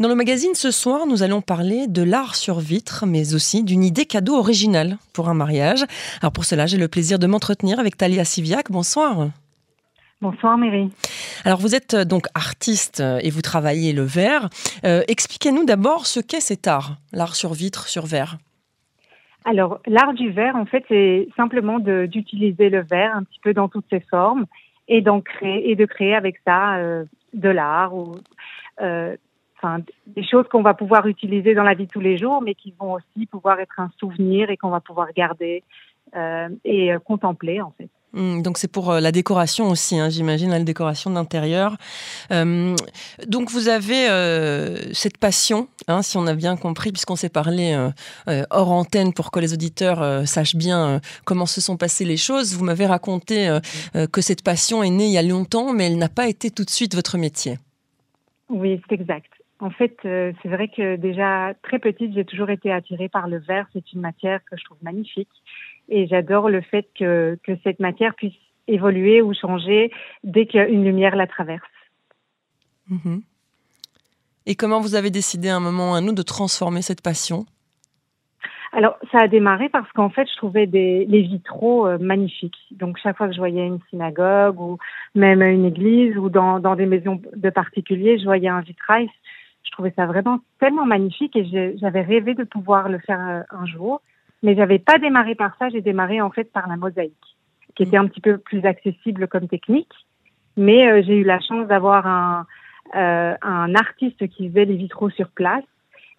Dans le magazine ce soir, nous allons parler de l'art sur vitre, mais aussi d'une idée cadeau originale pour un mariage. Alors pour cela, j'ai le plaisir de m'entretenir avec Talia Siviac. Bonsoir. Bonsoir Mary. Alors vous êtes euh, donc artiste euh, et vous travaillez le verre. Euh, expliquez-nous d'abord ce qu'est cet art, l'art sur vitre, sur verre. Alors l'art du verre, en fait, c'est simplement d'utiliser le verre un petit peu dans toutes ses formes et d'en créer et de créer avec ça de l'art ou enfin des choses qu'on va pouvoir utiliser dans la vie de tous les jours, mais qui vont aussi pouvoir être un souvenir et qu'on va pouvoir garder et contempler en fait. Hmm, donc c'est pour euh, la décoration aussi, hein, j'imagine, la décoration d'intérieur. Euh, donc vous avez euh, cette passion, hein, si on a bien compris, puisqu'on s'est parlé hors antenne pour que les auditeurs sachent bien comment se sont passées les choses. Vous m'avez raconté que cette passion est née il y a longtemps, mais elle n'a pas été tout de suite votre métier. Oui, c'est exact. En fait, c'est vrai que déjà très petite, j'ai toujours été attirée par le verre. C'est une matière que je trouve magnifique et j'adore le fait que, que cette matière puisse évoluer ou changer dès qu'une lumière la traverse. Mhm. Et comment vous avez décidé à un moment ou à un autre de transformer cette passion? Alors, ça a démarré parce qu'en fait, je trouvais des, les vitraux euh, magnifiques. Donc, chaque fois que je voyais une synagogue ou même une église ou dans, dans des maisons de particuliers, je voyais un vitrail. Je trouvais ça vraiment tellement magnifique et j'avais rêvé de pouvoir le faire euh, un jour. Mais j'avais pas démarré par ça, j'ai démarré en fait par la mosaïque, qui était un petit peu plus accessible comme technique. Mais euh, j'ai eu la chance d'avoir un, euh, un artiste qui faisait les vitraux sur place.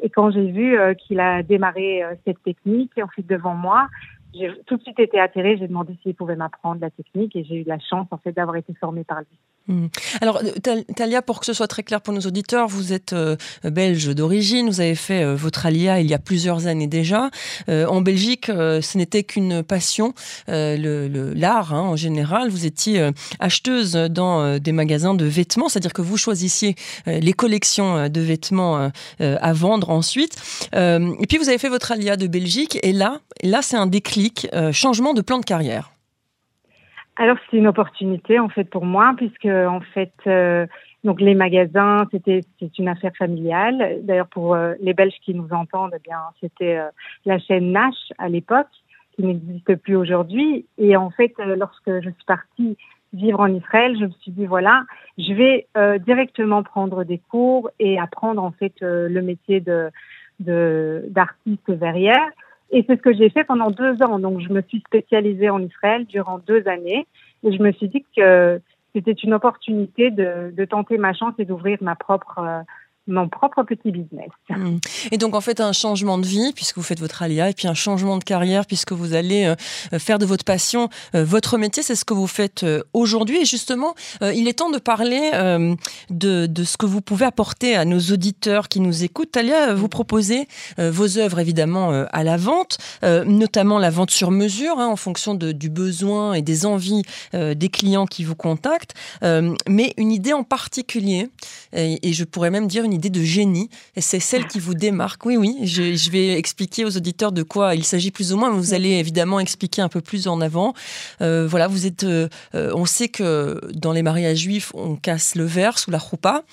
Et quand j'ai vu euh, qu'il a démarré cette technique, en fait devant moi, j'ai tout de suite été attirée. J'ai demandé s'il pouvait m'apprendre la technique et j'ai eu la chance en fait d'avoir été formée par lui. Hmm. Alors, euh, Talia, pour que ce soit très clair pour nos auditeurs, vous êtes euh, belge d'origine, vous avez fait euh, votre alia il y a plusieurs années déjà. en Belgique, ce n'était qu'une passion, l'art hein, en général. Vous étiez acheteuse dans des magasins de vêtements, c'est-à-dire que vous choisissiez les collections de vêtements à vendre ensuite. et puis, vous avez fait votre alia de Belgique, et là, là c'est un déclic, changement de plan de carrière. Alors c'est une opportunité en fait pour moi puisque en fait euh, donc les magasins c'était c'est une affaire familiale. D'ailleurs pour euh, les Belges qui nous entendent, eh bien c'était euh, la chaîne Nash à l'époque qui n'existe plus aujourd'hui. Et en fait lorsque je suis partie vivre en Israël, je me suis dit voilà, je vais directement prendre des cours et apprendre en fait le métier de d'artiste verrière. Et c'est ce que j'ai fait pendant deux ans. Donc, je me suis spécialisée en Israël durant deux années. Et je me suis dit que c'était une opportunité de, de, tenter ma chance et d'ouvrir ma propre euh, mon propre petit business. Hmm. Et donc en fait un changement de vie puisque vous faites votre alia et puis un changement de carrière puisque vous allez euh, faire de votre passion euh, votre métier, c'est ce que vous faites euh, aujourd'hui et justement il est temps de parler de, de, ce que vous pouvez apporter à nos auditeurs qui nous écoutent. Talia, vous proposez vos œuvres évidemment à la vente, notamment la vente sur mesure hein, en fonction de, du besoin et des envies des clients qui vous contactent, mais une idée en particulier et, et je pourrais même dire une idée de génie. Et c'est celle qui vous démarque. Oui, oui, je, vais expliquer aux auditeurs de quoi il s'agit plus ou moins. Vous allez évidemment expliquer un peu plus en avant. Euh, voilà, vous êtes. Euh, on sait que dans les mariages juifs, on casse le verre sous la roupa.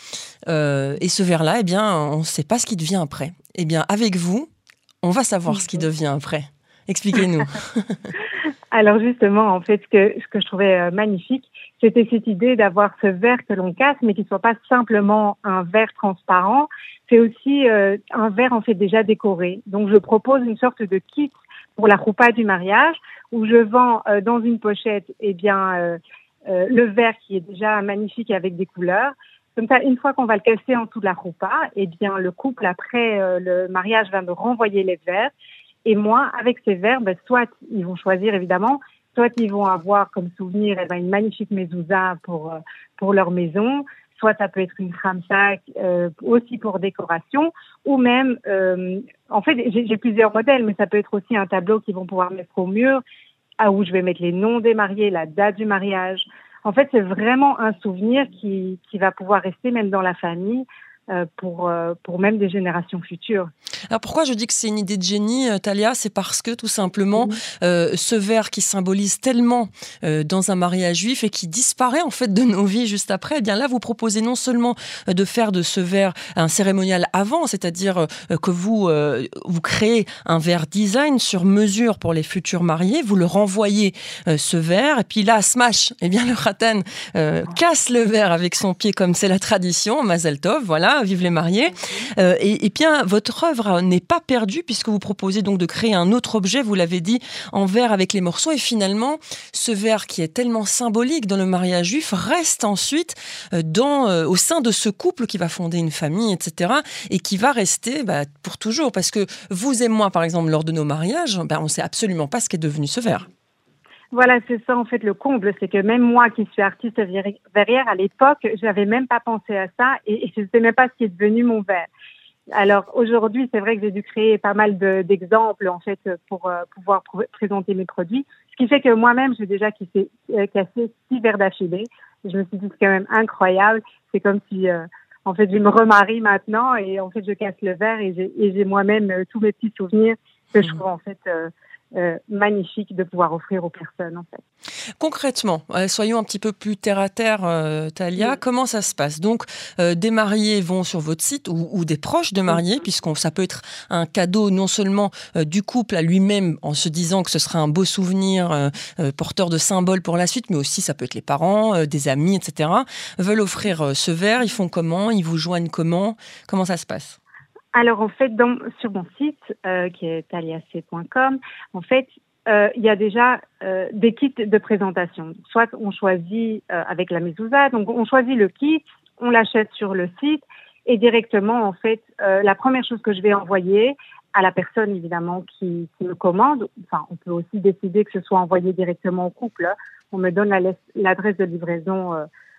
Euh, et ce verre-là, eh bien, on ne sait pas ce qui devient après. Eh bien, avec vous, on va savoir ce qui devient après. Expliquez-nous. Alors justement, en fait, ce que je trouvais magnifique, c'était cette idée d'avoir ce verre que l'on casse, mais qui soit pas simplement un verre transparent. C'est aussi euh, un verre en fait déjà décoré. Donc je propose une sorte de kit pour la roupa du mariage où je vends euh, dans une pochette eh bien euh, le verre qui est déjà magnifique avec des couleurs. Comme ça, une fois qu'on va le casser en dessous de la roupa, eh bien le couple après le mariage va me renvoyer les verres et moi avec ces verres, ben, soit ils vont choisir évidemment soit ils vont avoir comme souvenir eh ben, une magnifique mezouza pour euh, pour leur maison, soit ça peut être une khamsak euh, aussi pour décoration, ou même, euh, en fait, j'ai plusieurs modèles, mais ça peut être aussi un tableau qu'ils vont pouvoir mettre au mur, à où je vais mettre les noms des mariés, la date du mariage. En fait, c'est vraiment un souvenir qui, va pouvoir rester même dans la famille pour, euh, pour même des générations futures. Alors pourquoi je dis que c'est une idée de génie, euh, Talia C'est parce que tout simplement, ce verre qui symbolise tellement dans un mariage juif et qui disparaît en fait de nos vies juste après, eh bien là vous proposez non seulement de faire de ce verre un cérémonial avant, c'est-à-dire que vous, vous créez un verre design sur mesure pour les futurs mariés, vous le renvoyez ce verre et puis là, smash, eh bien le ratan casse le verre avec son pied comme c'est la tradition, Mazel Tov, voilà, vive les mariés. Euh, et, bien, votre œuvre n'est pas perdue puisque vous proposez donc de créer un autre objet, vous l'avez dit, en verre avec les morceaux. Et finalement, ce verre qui est tellement symbolique dans le mariage juif reste ensuite euh, dans, euh, au sein de ce couple qui va fonder une famille, etc. Et qui va rester bah, pour toujours. Parce que vous et moi, par exemple, lors de nos mariages, bah, on ne sait absolument pas ce qu'est devenu ce verre. Voilà, c'est ça en fait le comble, c'est que même moi qui suis artiste verrière à l'époque, j'avais même pas pensé à ça et, je ne sais même pas ce qui est devenu mon verre. Alors aujourd'hui, c'est vrai que j'ai dû créer pas mal d'exemples en fait pour euh, pouvoir présenter mes produits, ce qui fait que moi-même j'ai déjà cassé, euh, cassé six verres d'affilée. Je me suis dit c'est quand même incroyable. C'est comme si euh, en fait je me remarie maintenant et en fait je casse le verre et j'ai moi-même tous mes petits souvenirs que je mmh. trouve en fait euh, magnifique de pouvoir offrir aux personnes en fait. Concrètement, euh, soyons un petit peu plus terre à terre, euh, Talia. Comment ça se passe? Donc, des mariés vont sur votre site ou, des proches de mariés, puisqu'on ça peut être un cadeau non seulement du couple à lui-même en se disant que ce sera un beau souvenir porteur de symboles pour la suite, mais aussi ça peut être les parents, des amis, etc. Veulent offrir ce verre. Ils font comment? Ils vous joignent comment? Comment ça se passe? Alors en fait, dans, sur mon site euh, qui est aliac.com, en fait, euh, il y a déjà euh, des kits de présentation. Soit on choisit avec la mezouza, donc on choisit le kit, on l'achète sur le site et directement en fait, la première chose que je vais envoyer à la personne évidemment qui, qui me commande. Enfin, on peut aussi décider que ce soit envoyé directement au couple. On me donne l'adresse de livraison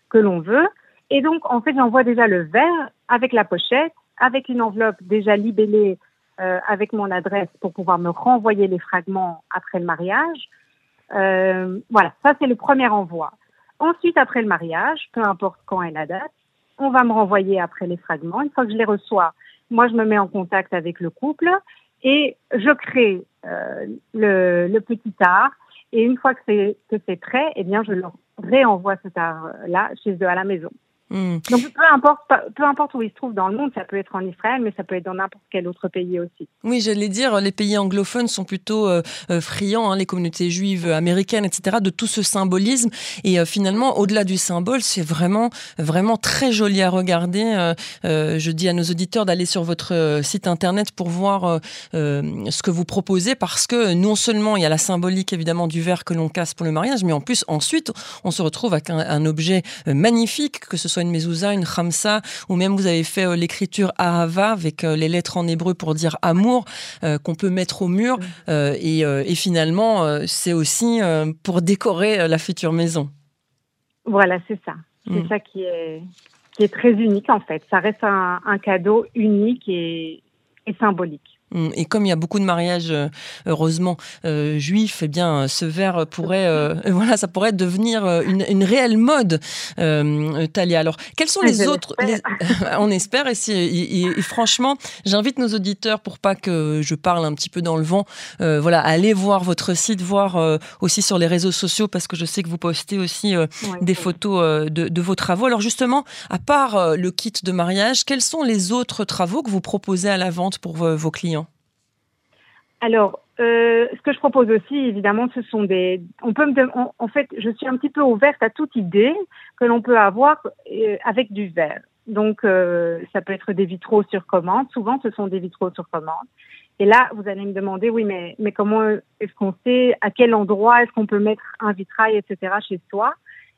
que l'on veut. Et donc, en fait, j'envoie déjà le verre avec la pochette avec une enveloppe déjà libellée euh, avec mon adresse pour pouvoir me renvoyer les fragments après le mariage. Euh, voilà, ça c'est le premier envoi. Ensuite, après le mariage, peu importe quand est la date, on va me renvoyer après les fragments. Une fois que je les reçois, moi je me mets en contact avec le couple et je crée euh, le, le, petit art. Et une fois que c'est prêt, eh bien je leur réenvoie cet art là chez eux à la maison. Donc peu importe, peu importe où il se trouve dans le monde, ça peut être en Israël, mais ça peut être dans n'importe quel autre pays aussi. Oui, j'allais dire, les pays anglophones sont plutôt euh, euh, friands, hein, les communautés juives américaines, etc., de tout ce symbolisme. Et euh, finalement, au-delà du symbole, c'est vraiment, vraiment très joli à regarder. je dis à nos auditeurs d'aller sur votre site internet pour voir ce que vous proposez, parce que non seulement il y a la symbolique évidemment du verre que l'on casse pour le mariage, mais en plus ensuite on se retrouve avec un, un objet magnifique, que ce soit une mezouza, une khamsa, ou même vous avez fait euh, l'écriture Ahava avec euh, les lettres en hébreu pour dire amour, euh, qu'on peut mettre au mur. Et, finalement, c'est aussi pour décorer la future maison. Voilà, c'est ça. C'est mm. ça qui est, qui est très unique en fait. Ça reste un, cadeau unique et symbolique. Mm. Et comme il y a beaucoup de mariages, euh, heureusement, euh, juifs, eh bien, ce verre pourrait, euh, voilà, ça pourrait devenir une, une réelle mode, Talia. Alors, quels sont les autres On espère. Et, si, franchement, j'invite nos auditeurs, pour pas que je parle un petit peu dans le vent, voilà, à aller voir votre site, voir aussi sur les réseaux sociaux, parce que je sais que vous postez aussi des photos de, de, vos travaux. Alors, justement, à part le kit de mariage, quels sont les autres travaux que vous proposez à la vente pour vos clients? Alors, euh, ce que je propose aussi, évidemment, ce sont des. On peut me. En, fait, je suis un petit peu ouverte à toute idée que l'on peut avoir euh, avec du verre. Donc, euh, ça peut être des vitraux sur commande. Souvent, ce sont des vitraux sur commande. Et là, vous allez me demander, oui, mais, mais comment est-ce qu'on sait à quel endroit est-ce qu'on peut mettre un vitrail, etc. chez soi?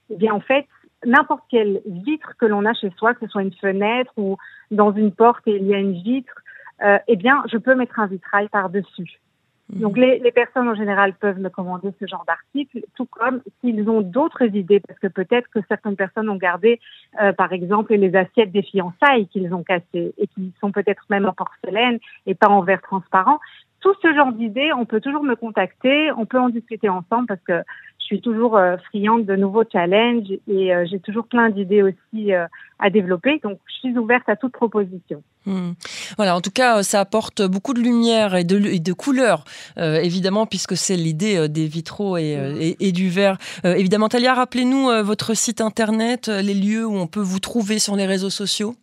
Eh bien, en fait, n'importe quelle vitre que l'on a chez soi, que ce soit une fenêtre ou dans une porte et il y a une vitre, euh, eh bien, je peux mettre un vitrail par-dessus. Mhm. Donc, les, les, personnes en général peuvent me commander ce genre d'article, tout comme s'ils ont d'autres idées, parce que peut-être que certaines personnes ont gardé, euh, par exemple, les assiettes des fiançailles qu'ils ont cassées et qui sont peut-être même en porcelaine et pas en verre transparent. Tout ce genre d'idées, on peut toujours me contacter, on peut en discuter ensemble parce que suis toujours friande de nouveaux challenges et j'ai toujours plein d'idées aussi à développer. Donc, je suis ouverte à toute proposition. Hmm. Voilà, en tout cas, ça apporte beaucoup de lumière et de, et de évidemment, puisque c'est l'idée des vitraux et, et, du verre. évidemment, Talia, rappelez-nous votre site internet, les lieux où on peut vous trouver sur les réseaux sociaux.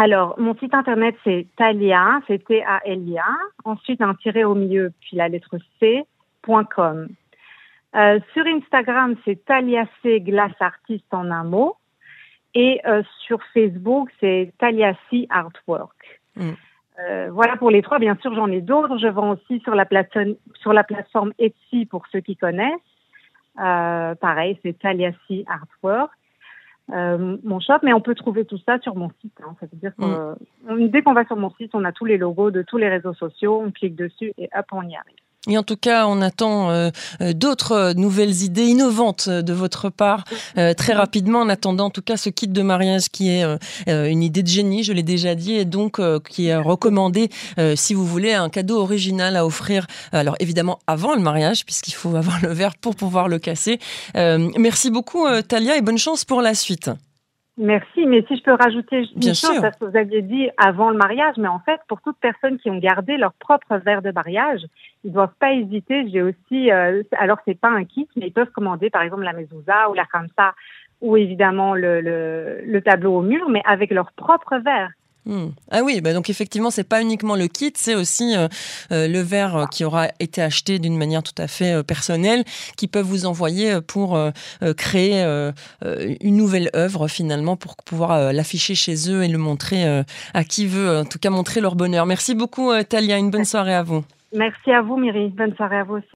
Alors, mon site internet, c'est Talia, c'est T-A-L-I-A, ensuite un tiré au milieu, puis la lettre C.com. Euh, sur Instagram, c'est Talia C Glace Artiste en un mot. Et euh, sur Facebook, c'est Talia C Artwork. Mm. Euh, voilà pour les trois. Bien sûr, j'en ai d'autres. Je vends aussi sur la, plateforme, sur la plateforme Etsy pour ceux qui connaissent. pareil, c'est Talia C Artwork. Euh, mon shop, mais on peut trouver tout ça sur mon site. Hein. Ça veut dire que mm. dès qu'on va sur mon site, on a tous les logos de tous les réseaux sociaux, on clique dessus et hop, on y arrive. Et en tout cas, on attend euh, euh, d'autres nouvelles idées innovantes de votre part très rapidement. En attendant, en tout cas, ce kit de mariage qui est une idée de génie, je l'ai déjà dit, et donc qui est recommandé si vous voulez un cadeau original à offrir. Alors évidemment avant le mariage, puisqu'il faut avoir le verre pour pouvoir le casser. merci beaucoup, Talia, et bonne chance pour la suite. Merci, mais si je peux rajouter une chose, parce que vous aviez dit avant le mariage, mais en fait, pour toutes personnes qui ont gardé leur propre verre de mariage, ils doivent pas hésiter. J'ai aussi, euh, alors c'est pas un kit, mais ils peuvent commander par exemple la mezouza ou la kamsa ou évidemment le, le, le tableau au mur, mais avec leur propre verre. Hmm. Ah oui, bah donc effectivement, c'est pas uniquement le kit, c'est aussi euh, euh, le verre euh, qui aura été acheté d'une manière tout à fait personnelle, qui peuvent vous envoyer pour créer une nouvelle œuvre finalement pour pouvoir l'afficher chez eux et le montrer à qui veut, en tout cas montrer leur bonheur. Merci beaucoup, Talia. Une bonne soirée à vous. Merci à vous, Myri. Bonne soirée à vous aussi.